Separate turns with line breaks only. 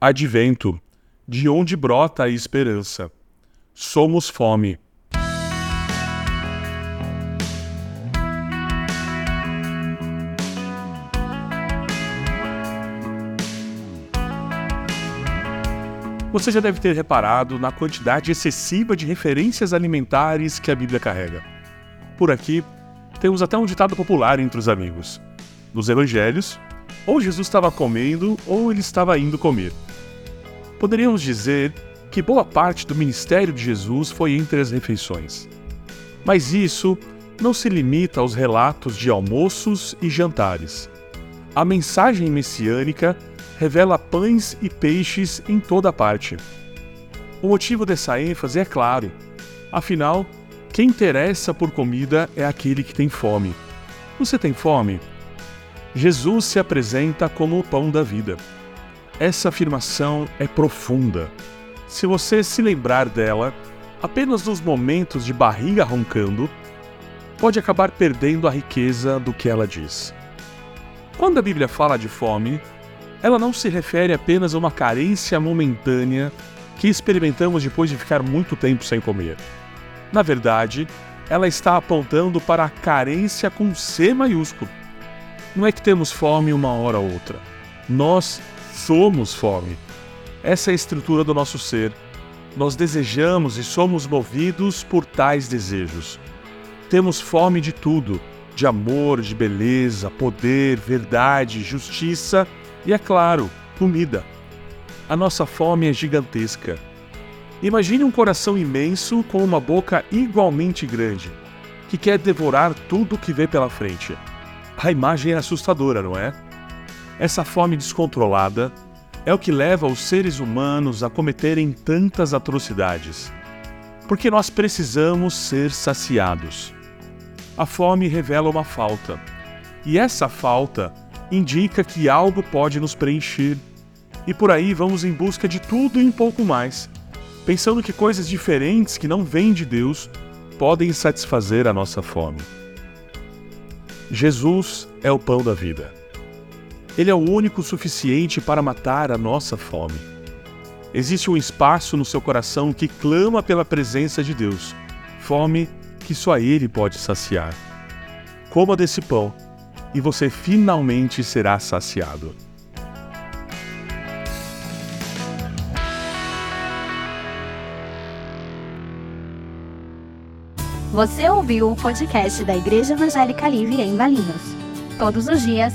Advento, de onde brota a esperança. Somos fome. Você já deve ter reparado na quantidade excessiva de referências alimentares que a Bíblia carrega. Por aqui, temos até um ditado popular entre os amigos. Nos evangelhos, ou Jesus estava comendo ou ele estava indo comer. Poderíamos dizer que boa parte do ministério de Jesus foi entre as refeições. Mas isso não se limita aos relatos de almoços e jantares. A mensagem messiânica revela pães e peixes em toda parte. O motivo dessa ênfase é claro. Afinal, quem interessa por comida é aquele que tem fome. Você tem fome? Jesus se apresenta como o pão da vida. Essa afirmação é profunda. Se você se lembrar dela apenas nos momentos de barriga roncando, pode acabar perdendo a riqueza do que ela diz. Quando a Bíblia fala de fome, ela não se refere apenas a uma carência momentânea que experimentamos depois de ficar muito tempo sem comer. Na verdade, ela está apontando para a carência com C maiúsculo. Não é que temos fome uma hora ou outra. Nós somos fome. Essa é a estrutura do nosso ser. Nós desejamos e somos movidos por tais desejos. Temos fome de tudo: de amor, de beleza, poder, verdade, justiça e, é claro, comida. A nossa fome é gigantesca. Imagine um coração imenso com uma boca igualmente grande, que quer devorar tudo o que vê pela frente. A imagem é assustadora, não é? Essa fome descontrolada é o que leva os seres humanos a cometerem tantas atrocidades. Porque nós precisamos ser saciados. A fome revela uma falta, e essa falta indica que algo pode nos preencher. E por aí vamos em busca de tudo e um pouco mais, pensando que coisas diferentes que não vêm de Deus podem satisfazer a nossa fome. Jesus é o pão da vida. Ele é o único suficiente para matar a nossa fome. Existe um espaço no seu coração que clama pela presença de Deus, fome que só Ele pode saciar. Coma desse pão e você finalmente será saciado.
Você ouviu o podcast da Igreja Evangélica Livre em Valinhos. Todos os dias,